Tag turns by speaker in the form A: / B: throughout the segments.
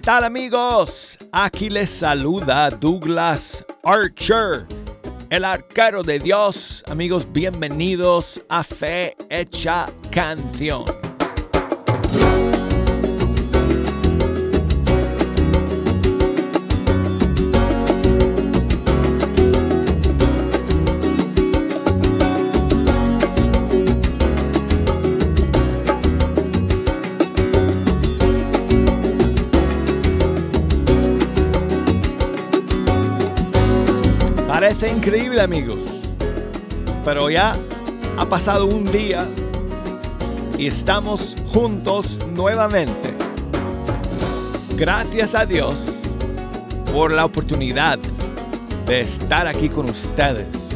A: ¿Qué tal amigos? Aquí les saluda Douglas Archer, el arquero de Dios. Amigos, bienvenidos a Fe Hecha Canción. Increíble amigos, pero ya ha pasado un día y estamos juntos nuevamente. Gracias a Dios por la oportunidad de estar aquí con ustedes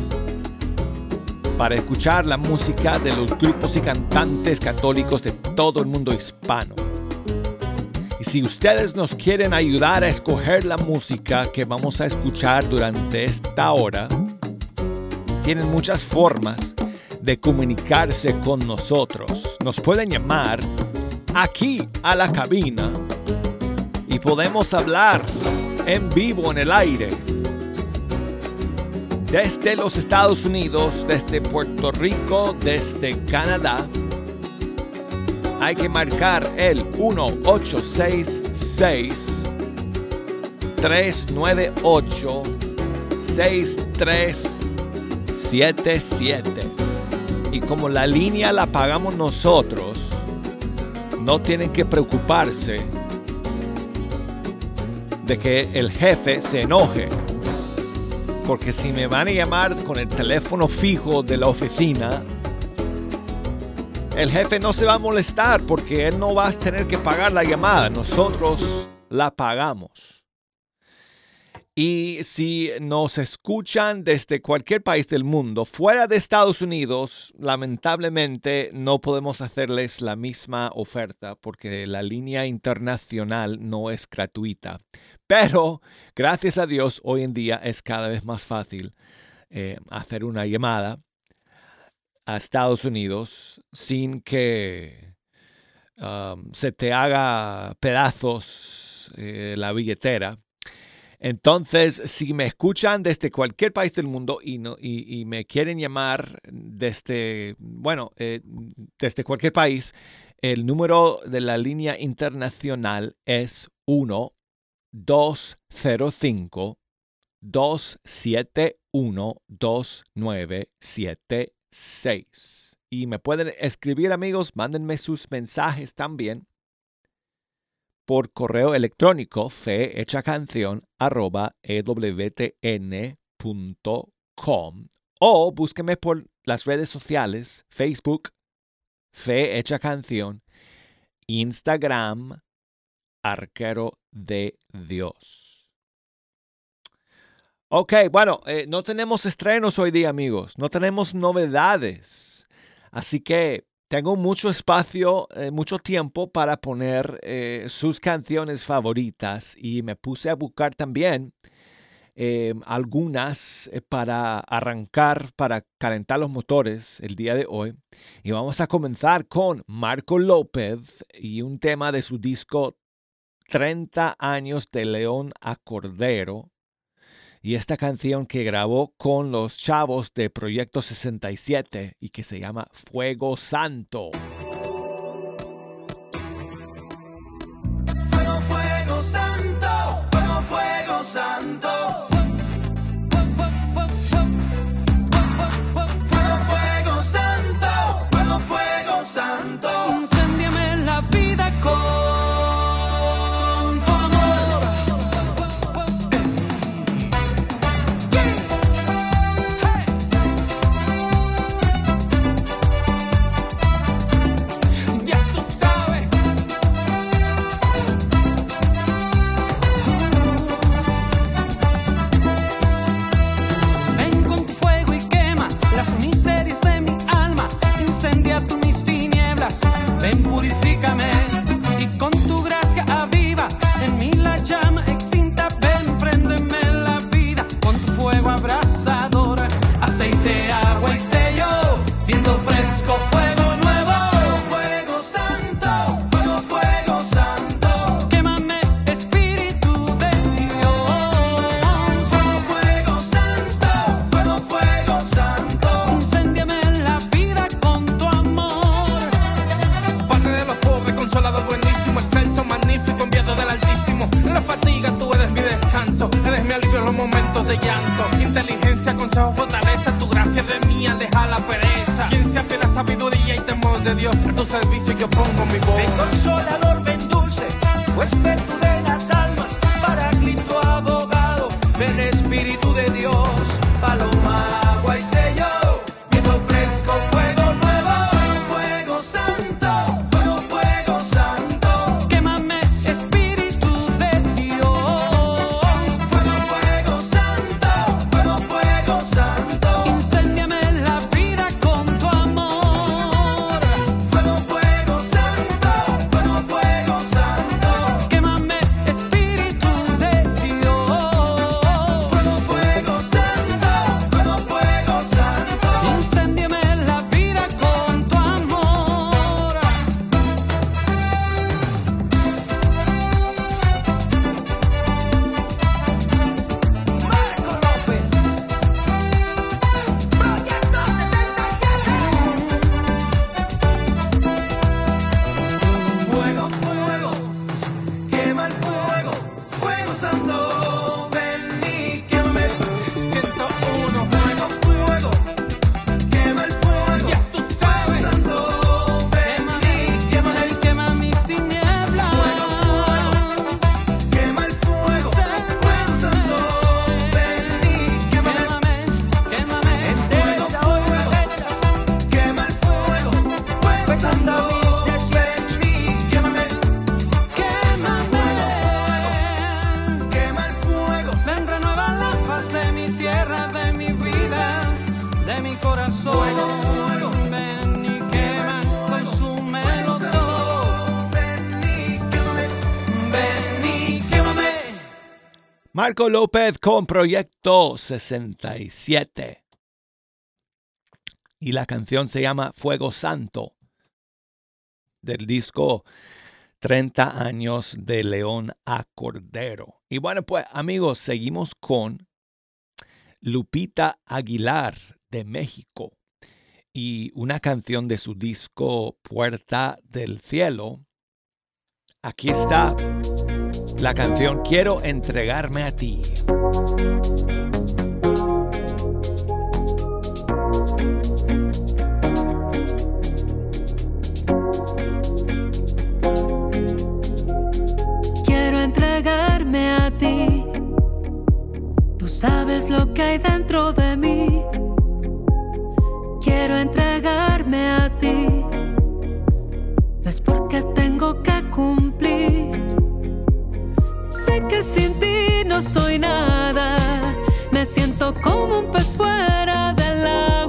A: para escuchar la música de los grupos y cantantes católicos de todo el mundo hispano. Y si ustedes nos quieren ayudar a escoger la música que vamos a escuchar durante esta hora, tienen muchas formas de comunicarse con nosotros. Nos pueden llamar aquí a la cabina y podemos hablar en vivo en el aire. Desde los Estados Unidos, desde Puerto Rico, desde Canadá, hay que marcar el 1866 398 6377. Y como la línea la pagamos nosotros, no tienen que preocuparse de que el jefe se enoje. Porque si me van a llamar con el teléfono fijo de la oficina, el jefe no se va a molestar porque él no va a tener que pagar la llamada, nosotros la pagamos. Y si nos escuchan desde cualquier país del mundo, fuera de Estados Unidos, lamentablemente no podemos hacerles la misma oferta porque la línea internacional no es gratuita. Pero, gracias a Dios, hoy en día es cada vez más fácil eh, hacer una llamada a Estados Unidos sin que se te haga pedazos eh, la billetera. Entonces, si me escuchan desde cualquier país del mundo y, me quieren llamar desde, bueno, eh, desde cualquier país, el número de la línea internacional es 1 205 271 2977 6. Y me pueden escribir amigos, mándenme sus mensajes también por correo electrónico ewtn.com o búsqueme por las redes sociales Facebook, Fe Hecha Canción, Instagram, Arquero de Dios. Ok, bueno, eh, no tenemos estrenos hoy día, amigos. No tenemos novedades. Así que tengo mucho espacio, eh, mucho tiempo para poner eh, sus canciones favoritas y me puse a buscar también algunas para arrancar, para calentar los motores el día de hoy. Y vamos a comenzar con Marco López y un tema de su disco 30 años de León a Cordero y esta canción que grabó con los chavos de Proyecto 67 y que se llama Fuego Santo.
B: Marco López
A: con Proyecto 67. Y la canción se llama Fuego Santo del disco 30 años de León a Cordero. Y bueno, pues amigos, seguimos con Lupita Aguilar de México y una canción de su disco Puerta del Cielo. Aquí está la canción Quiero entregarme a ti.
C: Quiero entregarme a ti. Tú sabes lo que hay dentro de mí. Quiero entregarme a ti. No es porque tengo que que sin ti no soy nada. Me siento como un pez fuera del agua.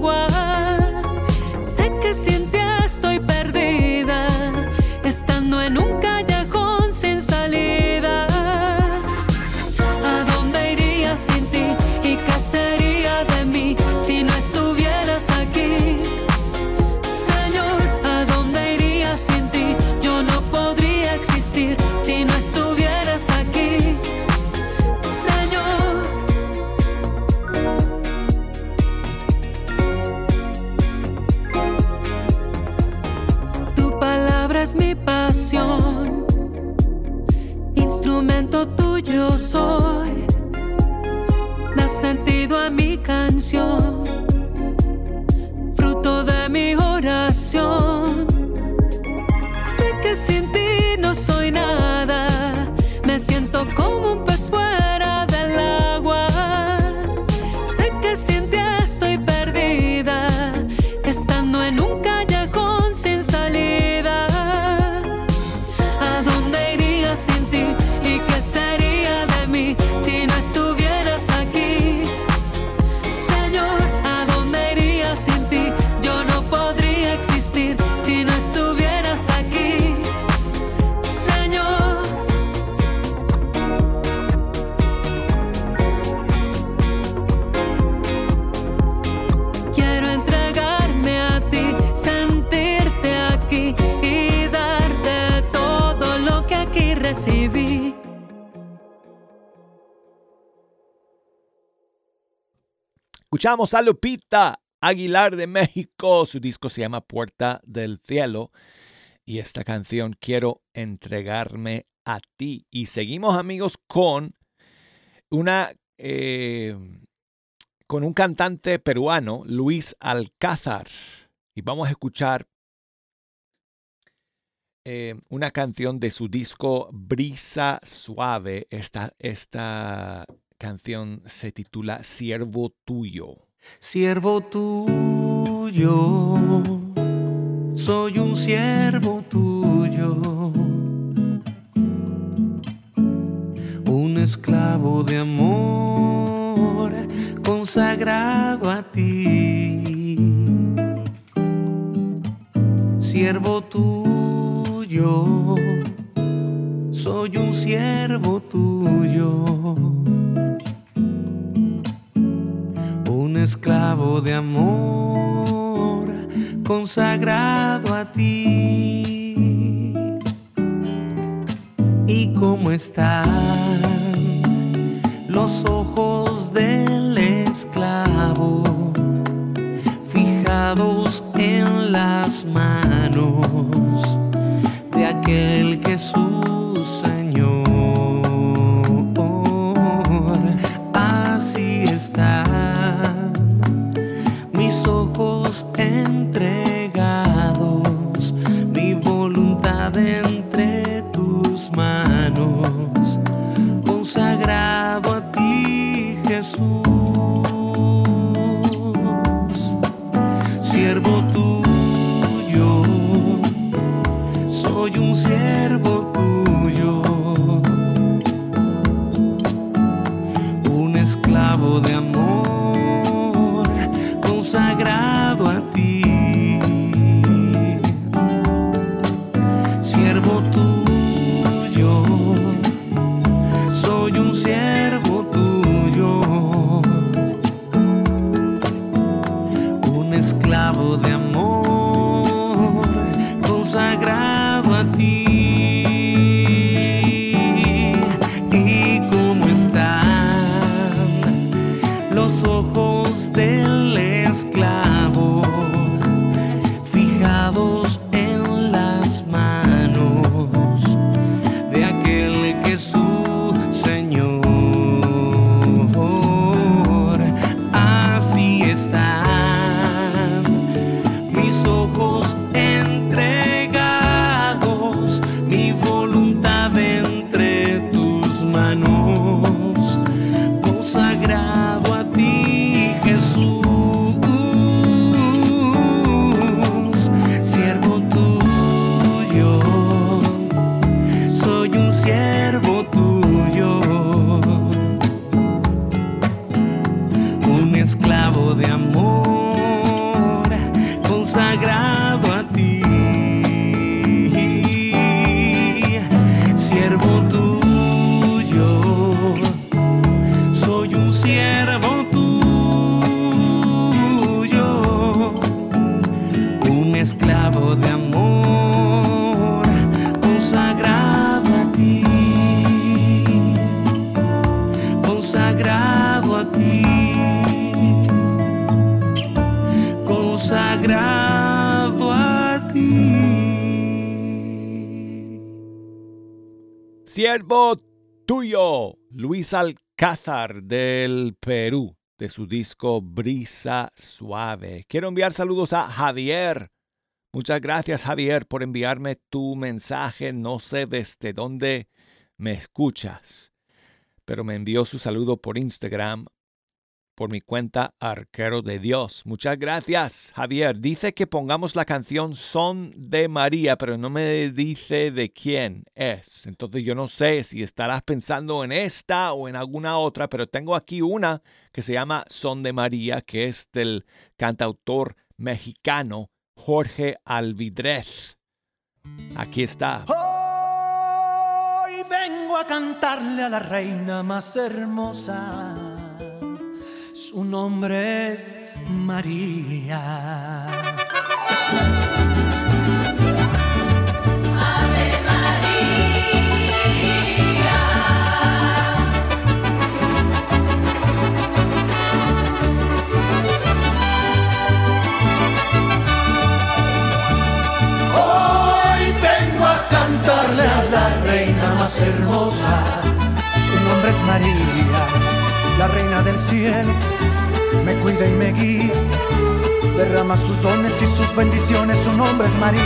A: Escuchamos a Lupita Aguilar de México. Su disco se llama Puerta del Cielo. Y esta canción, Quiero entregarme a ti. Y seguimos amigos con una... Eh, con un cantante peruano, Luis Alcázar. Y vamos a escuchar eh, una canción de su disco Brisa Suave. Esta, esta canción se titula Siervo Tuyo.
D: Siervo tuyo, soy un siervo tuyo, un esclavo de amor consagrado a ti. Siervo tuyo, soy un siervo tuyo. Esclavo de amor consagrado a ti. ¿Y cómo están los ojos del esclavo fijados en las manos de aquel que es Siervo tuyo,
A: Luis Alcázar del Perú, de su disco Brisa Suave. Quiero enviar saludos a Javier. Muchas gracias Javier por enviarme tu mensaje. No sé desde dónde me escuchas, pero me envió su saludo por Instagram, por mi cuenta Arquero de Dios. Muchas gracias Javier. Dice que pongamos la canción Son de María, pero no me dice de quién es. Entonces yo no sé si estarás pensando en esta o en alguna otra, pero tengo aquí una que se llama Son de María, que es del cantautor mexicano Jorge Alvidrez. Aquí está.
E: Hoy vengo a cantarle a la reina más hermosa. Su nombre es María. Hoy vengo a cantarle a la reina más hermosa. Su nombre es María, la reina del cielo. Me cuida y me guía. Derrama sus dones y sus bendiciones. Su nombre es María.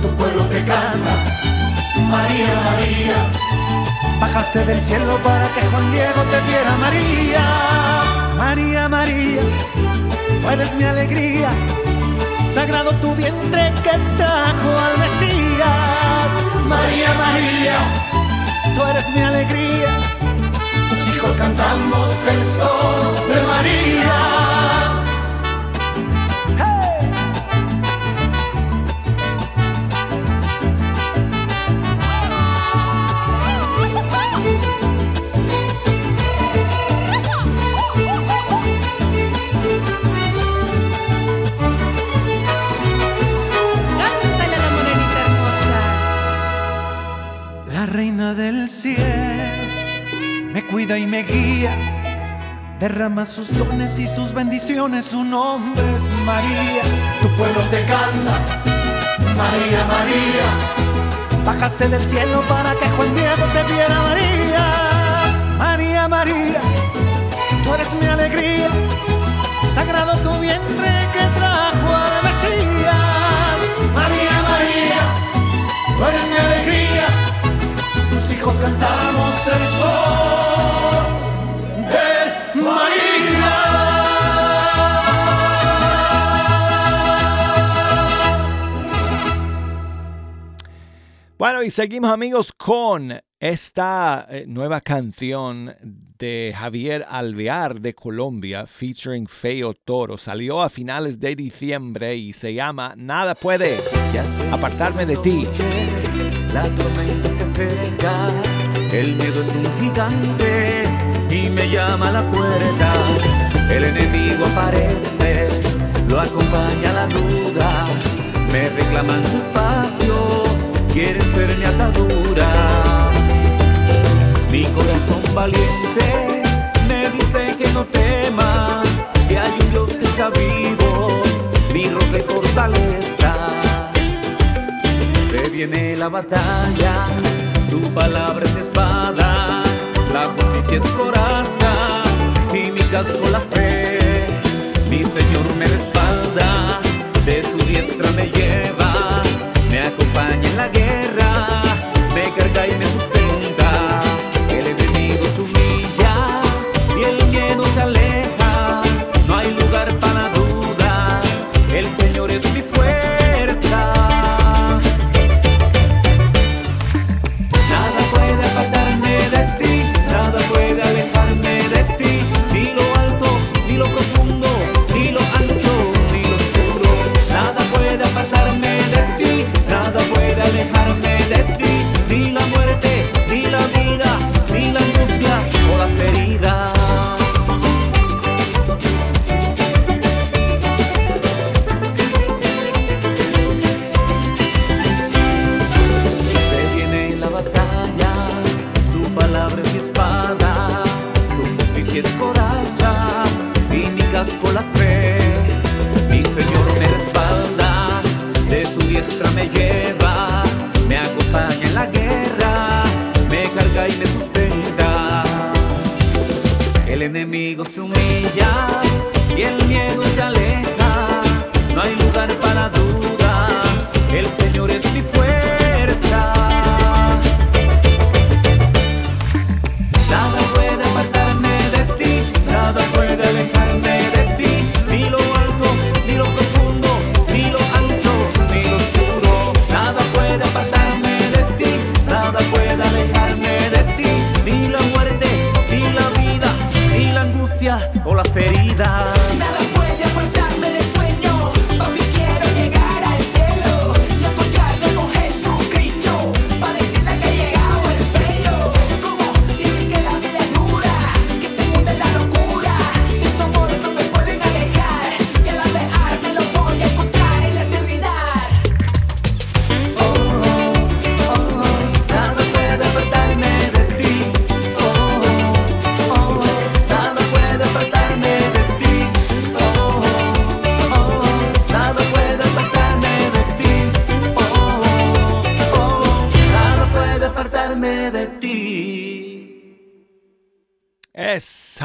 E: Tu pueblo
F: te canta. María, María.
G: Bajaste del cielo para que Juan Diego te viera, María. María, María, tú eres mi alegría. Sagrado tu vientre que trajo al Mesías.
F: María, María.
G: Tú eres mi alegría.
F: Hijos cantamos el sol de María.
G: Y me guía. Derrama sus dones y sus bendiciones. Su nombre es María.
F: Tu pueblo te canta. María, María.
G: Bajaste del cielo para que Juan Diego te viera, María. María, María, tú eres mi alegría. Sagrado tu vientre que trajo al Mesías.
F: María, María. Tú eres mi alegría. Hijos cantamos el sol de María.
A: Bueno, y seguimos amigos con esta eh, nueva canción de Javier Alvear de Colombia, featuring Feo Toro. Salió a finales de diciembre y se llama Nada puede apartarme de ti.
H: La tormenta se acerca, el miedo es un gigante y me llama a la puerta. El enemigo aparece, lo acompaña la duda, me reclaman su espacio, quieren ser mi atadura. Mi corazón valiente me dice que no tema, que hay un Dios que está vivo, mi roca y fortaleza. Se viene la batalla, su palabra es espada, la justicia es coraza y mi casco la fe. Mi Señor me respalda, de su diestra me lleva,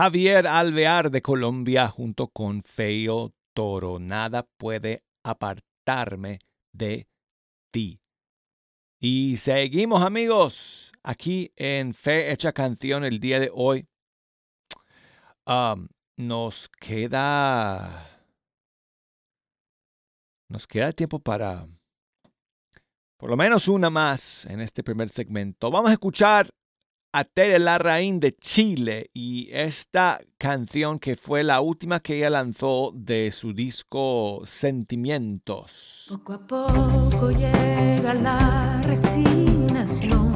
A: Javier Alvear de Colombia junto con Feo Toro. Nada puede apartarme de ti. Y seguimos amigos aquí en Fe Hecha Canción el día de hoy. Nos queda... Nos queda tiempo para por lo menos una más en este primer segmento. Vamos a escuchar a Tere Larraín de Chile y esta canción que fue la última que ella lanzó de su disco Sentimientos.
I: Poco a poco llega la resignación.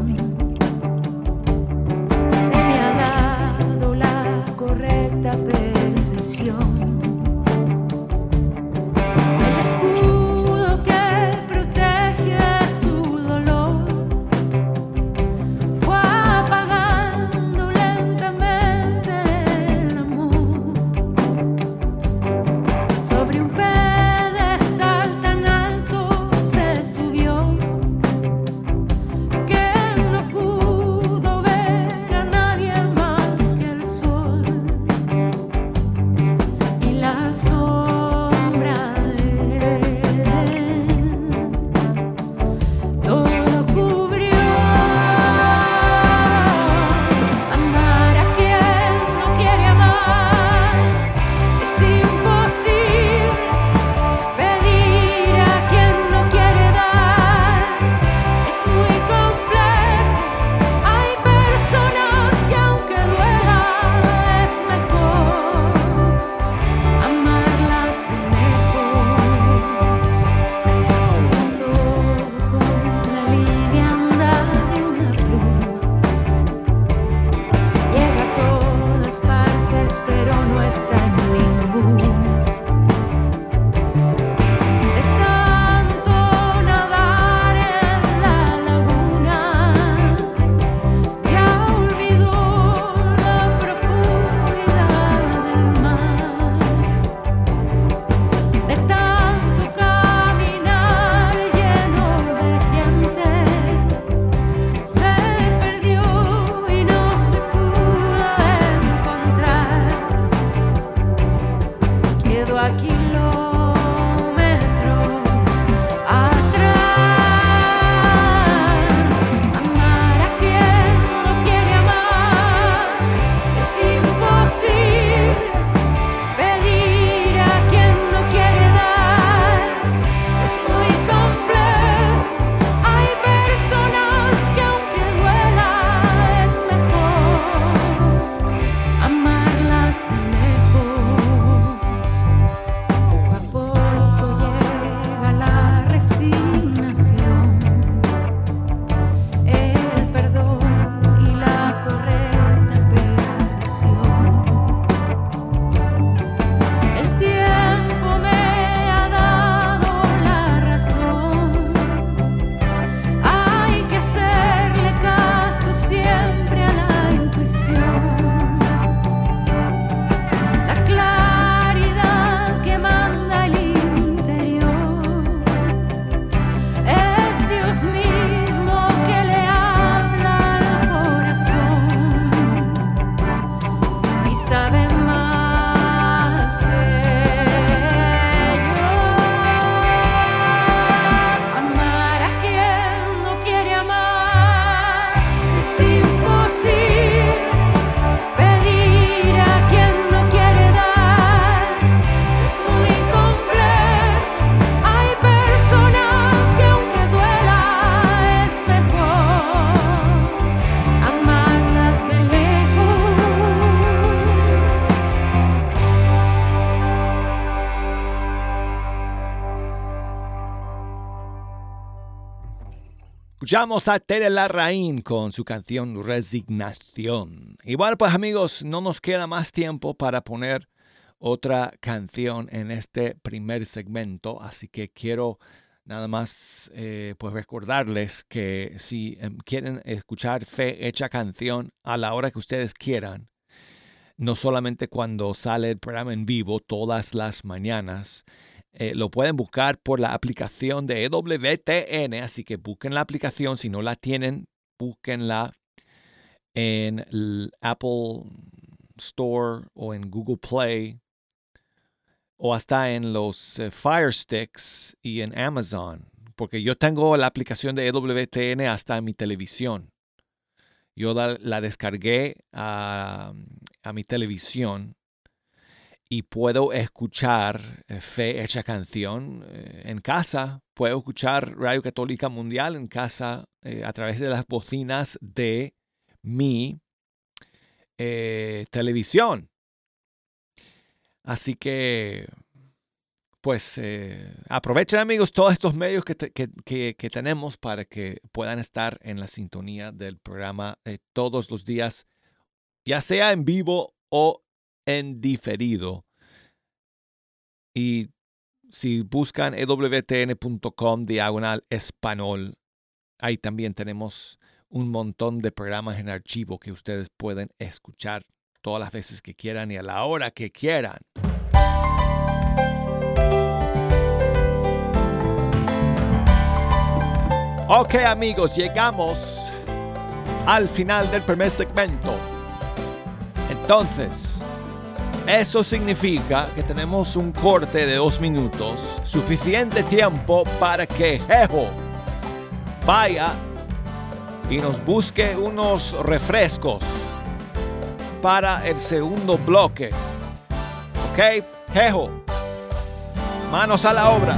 A: Escuchamos a Tere Larraín con su canción Resignación. Bueno, pues amigos, no nos queda más tiempo para poner otra canción en este primer segmento, así que quiero nada más eh, pues recordarles que si em, quieren escuchar Fe Hecha Canción a la hora que ustedes quieran, no solamente cuando sale el programa en vivo todas las mañanas, eh, lo pueden buscar por la aplicación de EWTN, así que busquen la aplicación. Si no la tienen, búsquenla en el Apple Store o en Google Play o hasta en los eh, Fire Sticks y en Amazon. porque yo tengo la aplicación de EWTN hasta en mi televisión. Yo la, descargué a mi televisión y puedo escuchar eh, Fe Hecha Canción eh, en casa. Puedo escuchar Radio Católica Mundial en casa eh, a través de las bocinas de mi televisión. Así que, pues, aprovechen amigos todos estos medios que, que- que- tenemos para que puedan estar en la sintonía del programa todos los días, ya sea en vivo o en diferido. Y si buscan ewtn.com diagonal español, ahí también tenemos un montón de programas en archivo que ustedes pueden escuchar todas las veces que quieran y a la hora que quieran. Ok amigos, llegamos al final del primer segmento. Entonces, eso significa que tenemos un corte de dos minutos, suficiente tiempo para que Jejo vaya y nos busque unos refrescos para el segundo bloque. ¿Ok? Jejo, manos a la obra.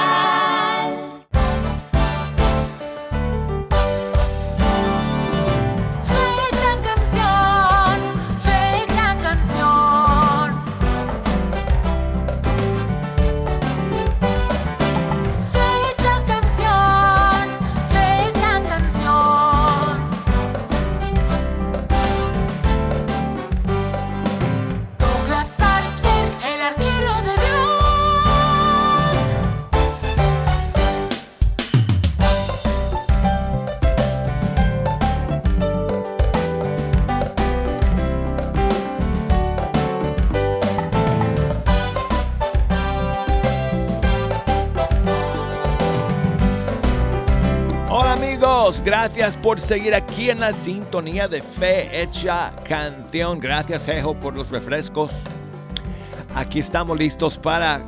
A: Gracias por seguir aquí en la sintonía de Fe Hecha Canción. Gracias Jejo por los refrescos. Aquí estamos listos para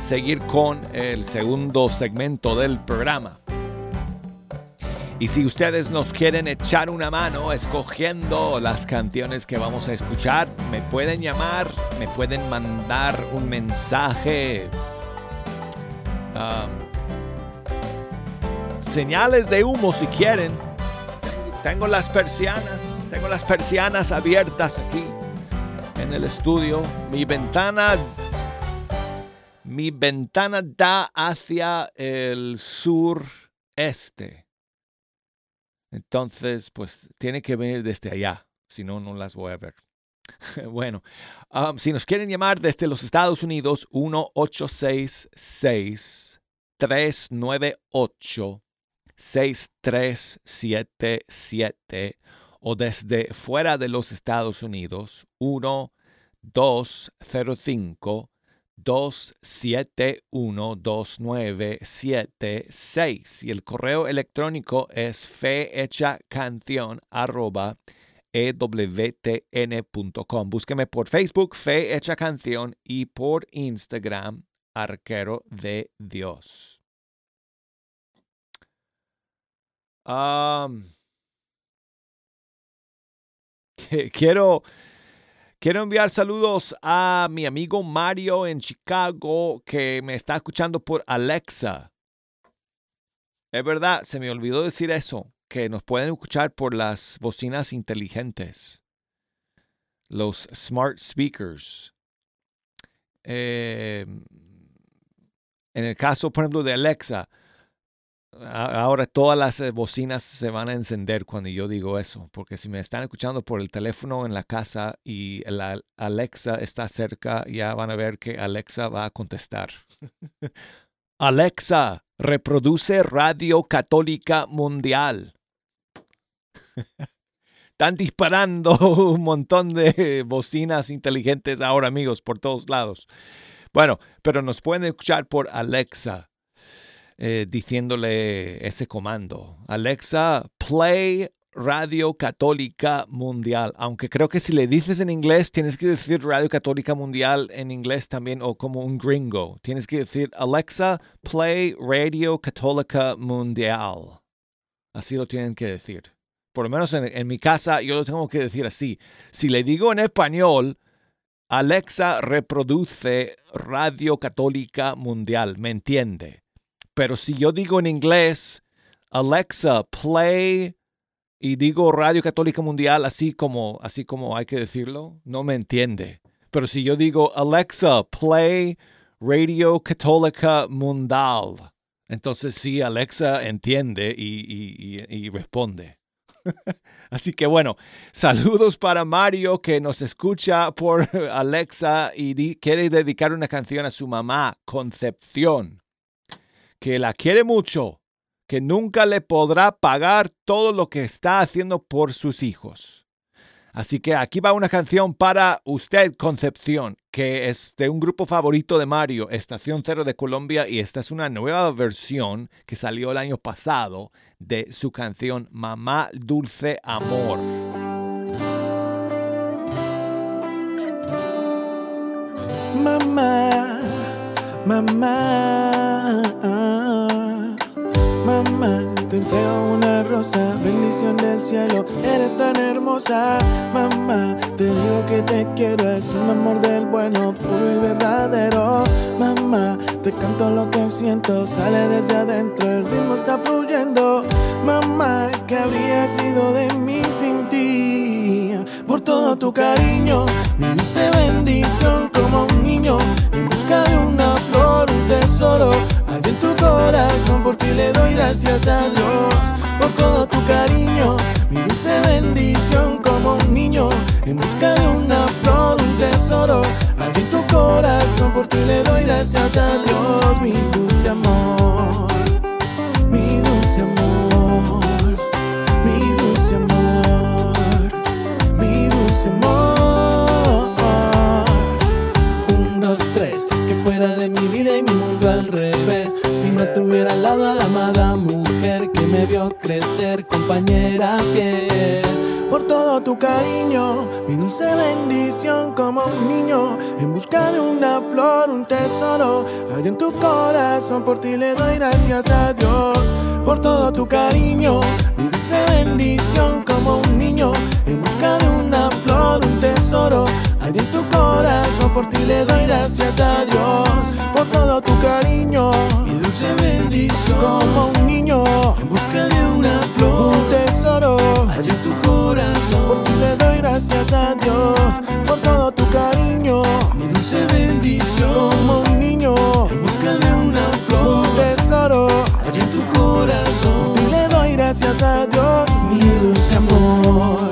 A: seguir con el segundo segmento del programa. Y si ustedes nos quieren echar una mano escogiendo las canciones que vamos a escuchar, me pueden llamar, me pueden mandar un mensaje. um, señales de humo si quieren. Tengo las persianas, tengo las persianas abiertas aquí en el estudio. Mi ventana mi ventana da hacia el sureste. Entonces, pues tiene que venir desde allá, si no, no las voy a ver. bueno, um, si nos quieren llamar desde los Estados Unidos, 1866 398 6377 o desde fuera de los Estados Unidos 1 205 271 2976 y el correo electrónico es fehechacanción arroba ewtn.com. Búsqueme por Facebook, Fe Hecha Canción, y por Instagram, Arquero de Dios. Quiero, quiero enviar saludos a mi amigo Mario en Chicago que me está escuchando por Alexa. Es verdad, se me olvidó decir eso, que nos pueden escuchar por las bocinas inteligentes, los smart speakers. Eh, en el caso, por ejemplo, de Alexa, ahora todas las eh, bocinas se van a encender cuando yo digo eso, porque si me están escuchando por el teléfono en la casa y la Alexa está cerca, ya van a ver que Alexa va a contestar. Alexa, reproduce Radio Católica Mundial. Están disparando un montón de bocinas inteligentes ahora, amigos, por todos lados. Bueno, pero nos pueden escuchar por Alexa eh, diciéndole ese comando. Alexa, play Radio Católica Mundial. Aunque creo que si le dices en inglés, tienes que decir Radio Católica Mundial en inglés también o como un gringo. Tienes que decir, Alexa, play Radio Católica Mundial. Así lo tienen que decir. Por lo menos en, en mi casa yo lo tengo que decir así. Si le digo en español, Alexa reproduce Radio Católica Mundial, ¿me entiende? Pero si yo digo en inglés, Alexa, play y digo Radio Católica Mundial así como así como hay que decirlo, no me entiende. Pero si yo digo Alexa, play Radio Católica Mundial, entonces sí Alexa entiende y, y- y- responde. Así que bueno, saludos para Mario que nos escucha por Alexa y quiere dedicar una canción a su mamá, Concepción, que la quiere mucho, que nunca le podrá pagar todo lo que está haciendo por sus hijos. Así que aquí va una canción para usted, Concepción, que es de un grupo favorito de Mario, Estación Cero de Colombia, y esta es una nueva versión que salió el año pasado de su canción Mamá Dulce Amor.
G: Mamá, mamá, te entrego una rosa, bendición del cielo, eres tan hermosa. Mamá, te digo que te quiero, es un amor del bueno, puro y verdadero. Mamá, te canto lo que siento, sale desde adentro, el ritmo está fluyendo. Mamá, ¿qué habría sido de mí sin ti? Por todo tu cariño, mi dulce bendición como un niño en busca de una flor, un tesoro. Allá en tu corazón, gracias a Dios. Por todo tu cariño, mi dulce bendición como un niño en busca de una flor, un tesoro. En tu corazón, por ti le doy gracias a Dios, mi dulce amor. Mi dulce amor, mi dulce amor, mi dulce amor. Me vio crecer, compañera fiel. Por todo tu cariño, mi dulce bendición como un niño en busca de una flor, un tesoro. Allá en tu corazón, por ti le doy gracias a Dios. Por todo tu cariño, mi dulce bendición como un niño en busca de una flor, un tesoro. Allá en tu corazón, por ti le doy gracias a Dios. Por todo tu cariño, dulce bendición como un niño. En busca de una flor, un tesoro. Allá en tu corazón, por ti le doy gracias a Dios. Por todo tu cariño, mi dulce bendición como un niño. En busca de una flor, un tesoro. Allá en tu corazón, por ti le doy gracias a Dios. Mi dulce amor,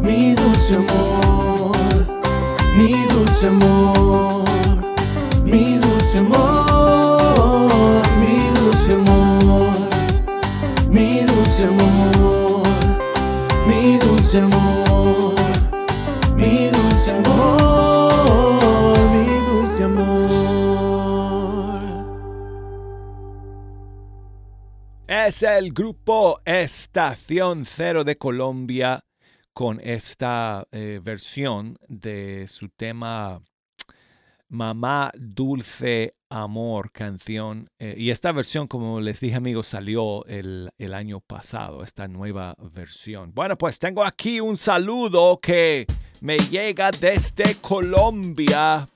G: mi dulce amor, mi dulce amor, dulce amor, mi dulce amor, mi dulce amor, mi dulce amor.
A: Es el grupo Estación Cero de Colombia con esta eh, versión de su tema Mamá Dulce Amor canción. Eh, y esta versión, como les dije amigos, salió el, el año pasado, esta nueva versión. Bueno, pues tengo aquí un saludo que me llega desde Colombia.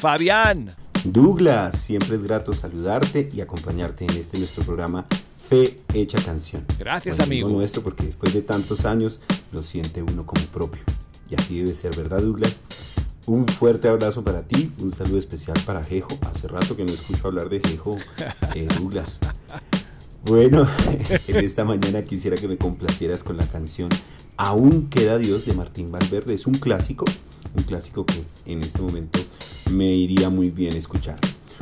A: Fabián.
J: Douglas, siempre es grato saludarte y acompañarte en este nuestro programa Fe Hecha Canción.
A: Gracias,
J: Cuando
A: amigo.
J: nuestro porque después de tantos años lo siente uno como propio. Y así debe ser, ¿verdad, Douglas? Un fuerte abrazo para ti, un saludo especial para Jejo. Hace rato que no escucho hablar de Jejo, eh, Douglas. Bueno, en esta mañana quisiera que me complacieras con la canción Aún queda Dios de Martín Valverde. Es un clásico, un clásico que en este momento me iría muy bien escuchar.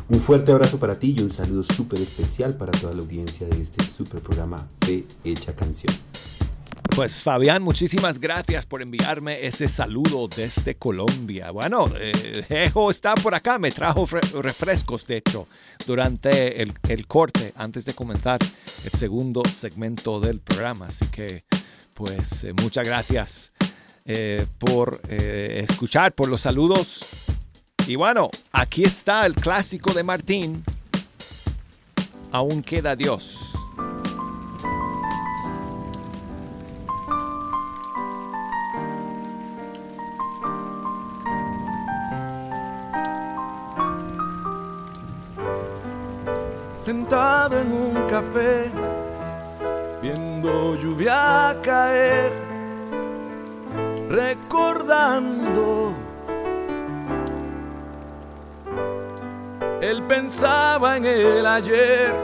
J: Un fuerte abrazo para ti y un saludo súper especial para toda la audiencia de este super programa Fe Hecha Canción.
A: Pues Fabián, muchísimas gracias por enviarme ese saludo desde Colombia. Bueno, eh, Ejo está por acá, me trajo fre- refrescos, de hecho, durante el, el corte, antes de comenzar el segundo segmento del programa. Así que, pues, eh, muchas gracias eh, por eh, escuchar, por los saludos. Y bueno, aquí está el clásico de Martín. Aún queda Dios.
K: Sentado en un café, viendo lluvia caer, recordando. Él pensaba en el ayer,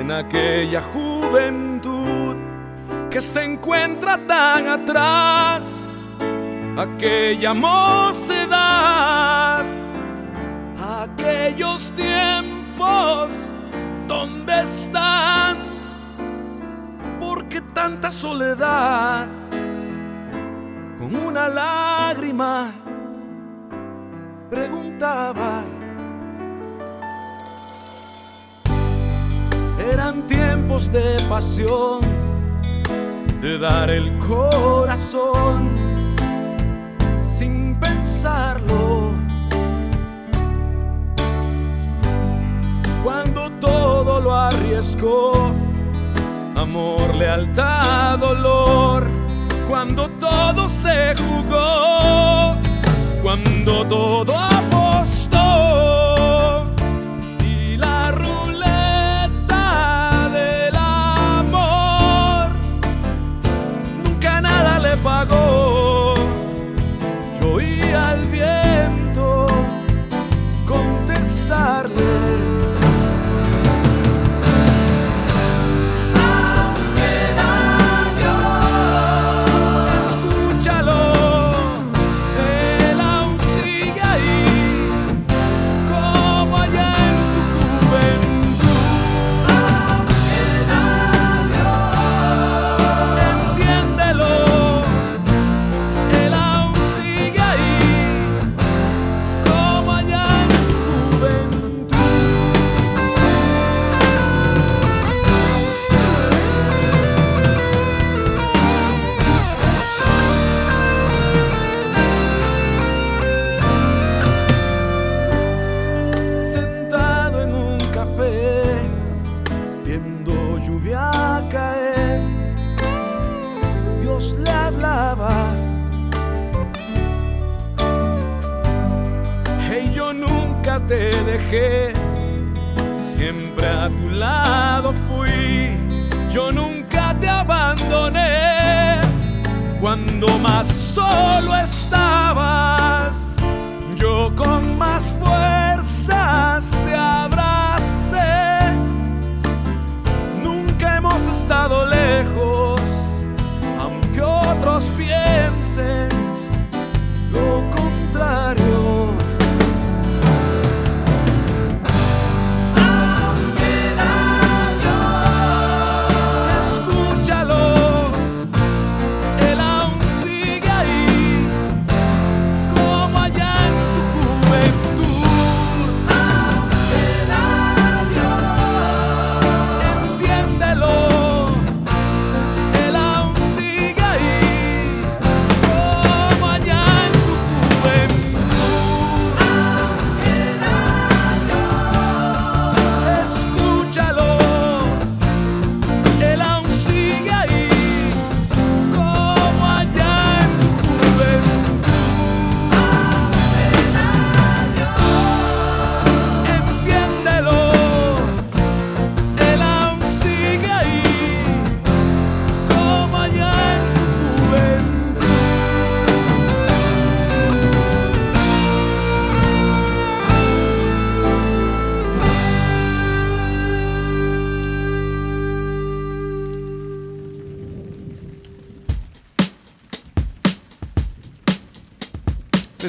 K: en aquella juventud que se encuentra tan atrás, aquella mocedad aquellos tiempos, ¿dónde están? ¿Por qué tanta soledad? Con una lágrima preguntaba. Eran tiempos de pasión, de dar el corazón sin pensarlo. Arriesgó. Amor, lealtad, dolor, cuando todo se jugó, cuando todo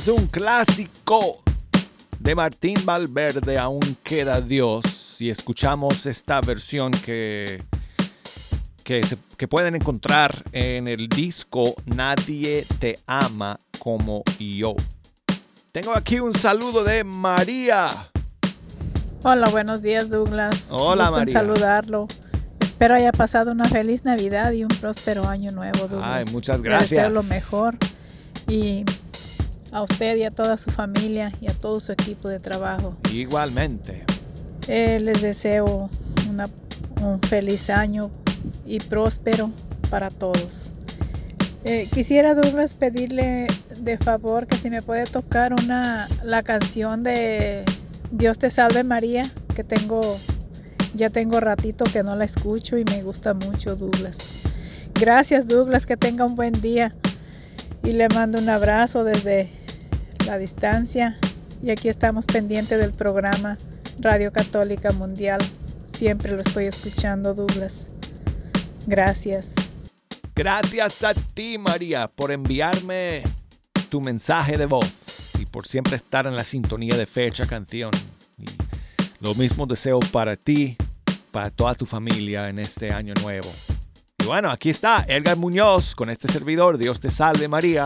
A: es un clásico de Martín Valverde, Aún queda Dios. Y escuchamos esta versión que, que, se- que pueden encontrar en el disco Nadie te ama como yo. Tengo aquí un saludo de María.
L: Hola, buenos días, Douglas.
A: Hola, María.
L: saludarlo. Espero haya pasado una feliz Navidad y un próspero año nuevo, Douglas.
A: Ay, muchas
L: Le deseo
A: gracias.
L: lo mejor y a usted y a toda su familia y a todo su equipo de trabajo.
A: Igualmente.
L: Eh, les deseo una- un feliz año y próspero para todos. Eh, quisiera, Douglas, pedirle de favor que si me puede tocar una, la canción de Dios te salve María, que tengo, ya tengo ratito que no la escucho y me gusta mucho, Douglas. Gracias, Douglas, que tenga un buen día. Y le mando un abrazo desde la distancia. Y aquí estamos pendientes del programa Radio Católica Mundial. Siempre lo estoy escuchando, Douglas. Gracias.
A: Gracias a ti, María, por enviarme tu mensaje de voz y por siempre estar en la sintonía de fecha canción. Y lo mismo deseo para ti, para toda tu familia en este año nuevo. Y bueno, aquí está Edgar Muñoz con este servidor. Dios te salve, María.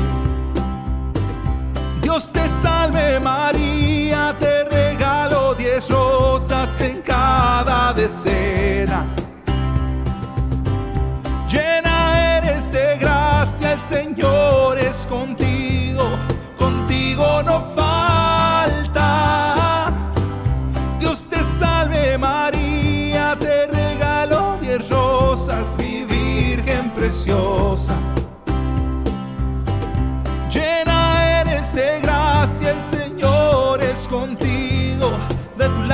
F: Dios te salve María, te regalo diez rosas en cada decena. Llena eres de gracia, el Señor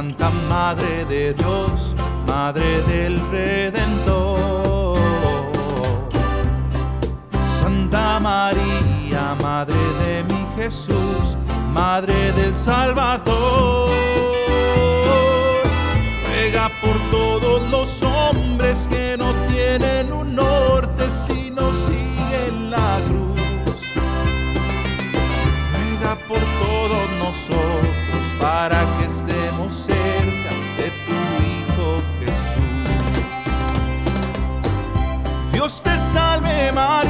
F: Santa Madre de Dios, Madre del Redentor. Santa María, Madre de mi Jesús, Madre del Salvador. Ruega por todos los hombres que no tienen un salve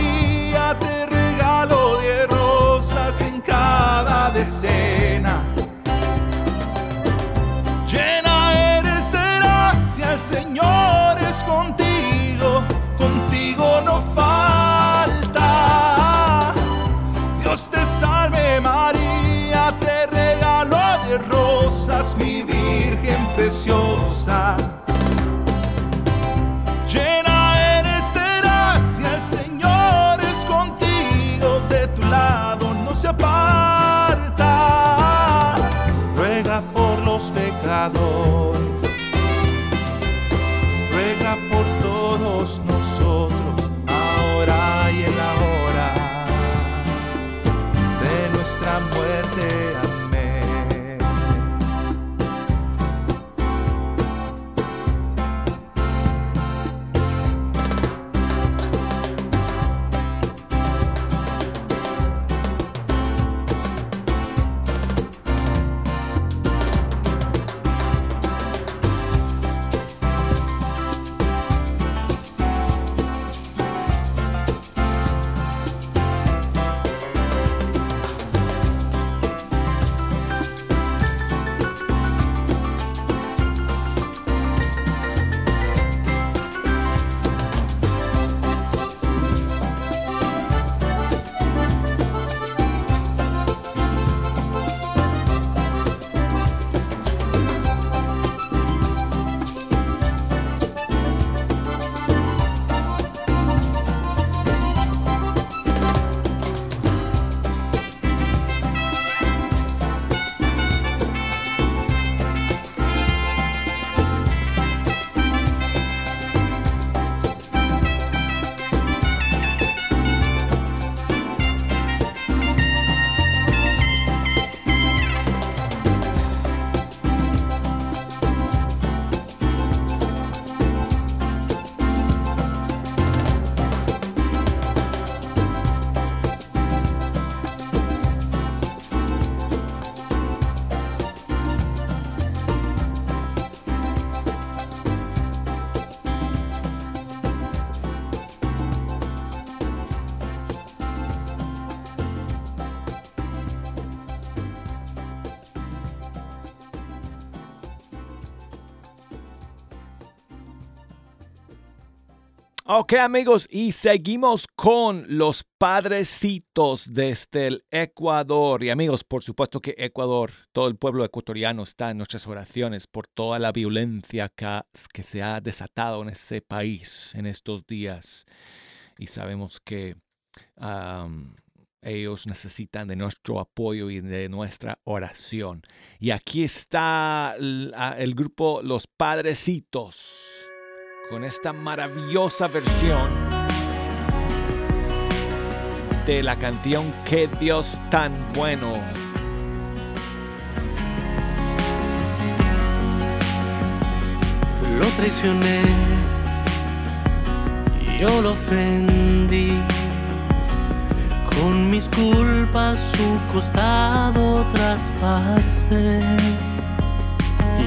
A: Ok amigos, y seguimos con los padrecitos desde el Ecuador. Y amigos, por supuesto que Ecuador, todo el pueblo ecuatoriano está en nuestras oraciones por toda la violencia que, se ha desatado en ese país en estos días. Y sabemos que ellos necesitan de nuestro apoyo y de nuestra oración. Y aquí está el grupo Los Padrecitos con esta maravillosa versión de la canción Qué Dios tan bueno.
D: Lo traicioné, yo lo ofendí. Con mis culpas su costado traspasé.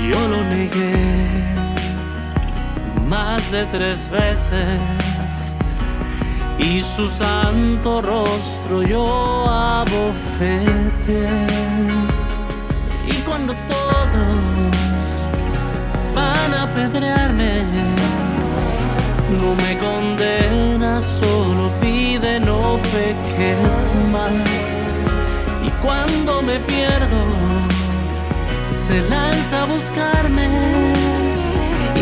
D: Yo lo negué más de tres veces. Y su santo rostro yo abofeteé. Y cuando todos van a apedrearme. No me condena, solo pide no peques más. Y cuando me pierdo, se lanza a buscarme.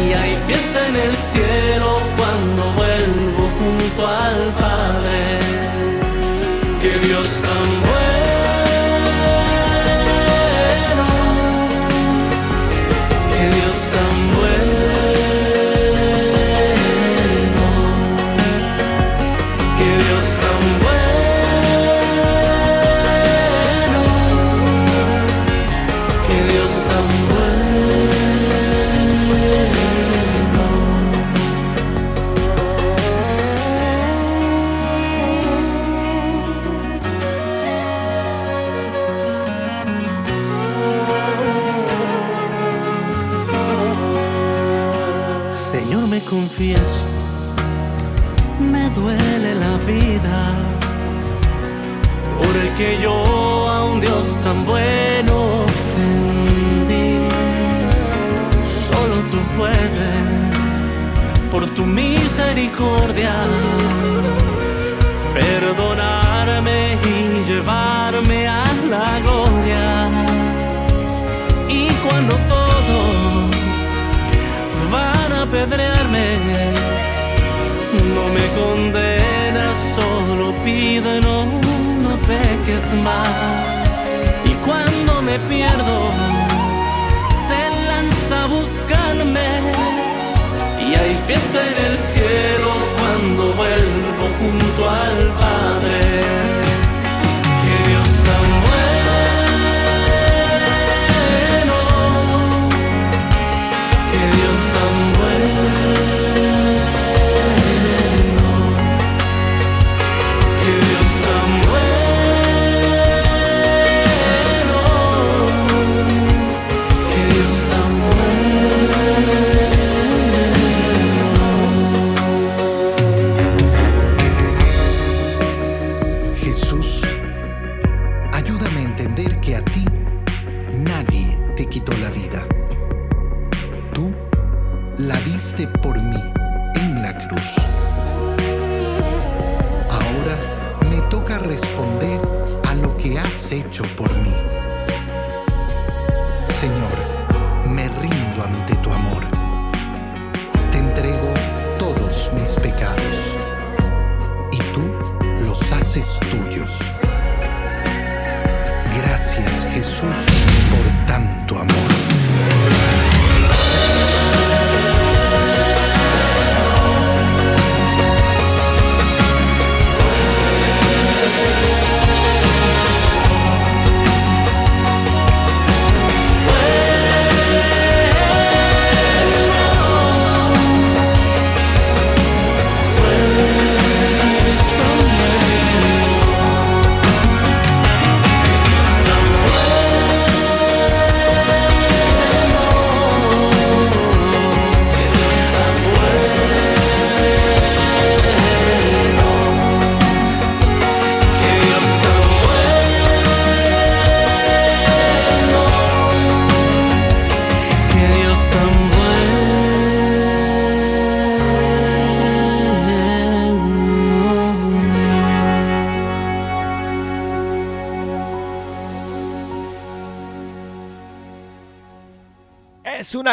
D: Y hay fiesta en el cielo cuando vuelvo junto al Padre. Que Dios tan porque yo a un Dios tan bueno ofendí. Solo tú puedes, por tu misericordia, perdonarme y llevarme a la gloria. Y cuando todos van a apedrearme, no me condenas, solo pide veces más. Y cuando me pierdo, se lanza a buscarme. Y hay fiesta en el cielo cuando vuelvo junto al Padre.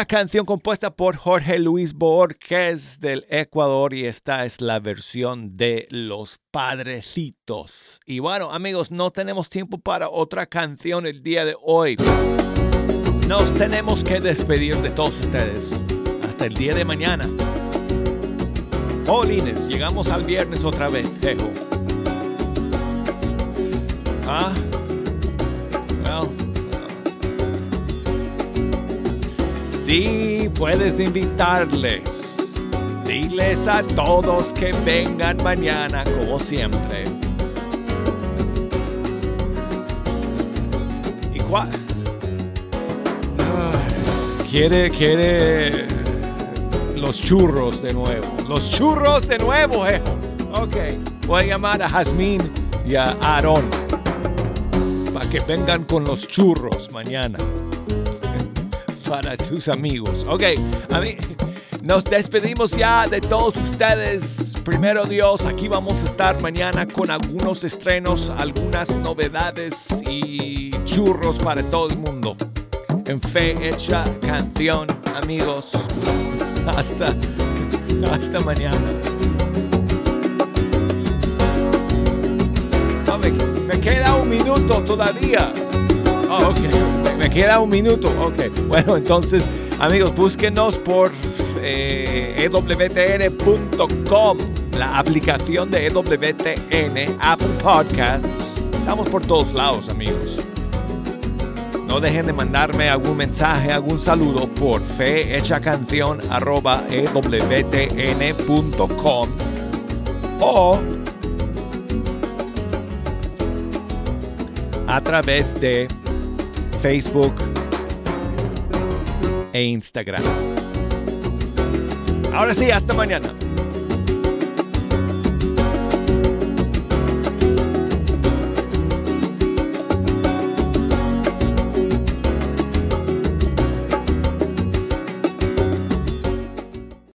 A: Canción compuesta por Jorge Luis Borges del Ecuador y esta es la versión de Los Padrecitos. Y bueno, amigos, no tenemos tiempo para otra canción el día de hoy. Nos tenemos que despedir de todos ustedes. Hasta el día de mañana. Polines, llegamos al viernes otra vez, Tejo. Ah, Sí, puedes invitarles. Diles a todos que vengan mañana como siempre. ¿Y cuál? Quiere, quiere los churros de nuevo. Los churros de nuevo, eh. Ok, voy a llamar a Jazmín y a Aarón para que vengan con los churros mañana para tus amigos. Ok, a mí nos despedimos ya de todos ustedes. Primero Dios, aquí vamos a estar mañana con algunos estrenos, algunas novedades y churros para todo el mundo. En fe hecha canción, amigos. Hasta, hasta mañana. Me queda un minuto todavía. Ok, me queda un minuto. Ok, bueno, entonces, amigos, búsquenos por eh, ewtn.com, la aplicación de EWTN, Apple Podcasts. Estamos por todos lados, amigos. No dejen de mandarme algún mensaje, algún saludo por fehechacanción.ewtn.com o a través de Facebook e Instagram. Ahora sí, hasta mañana.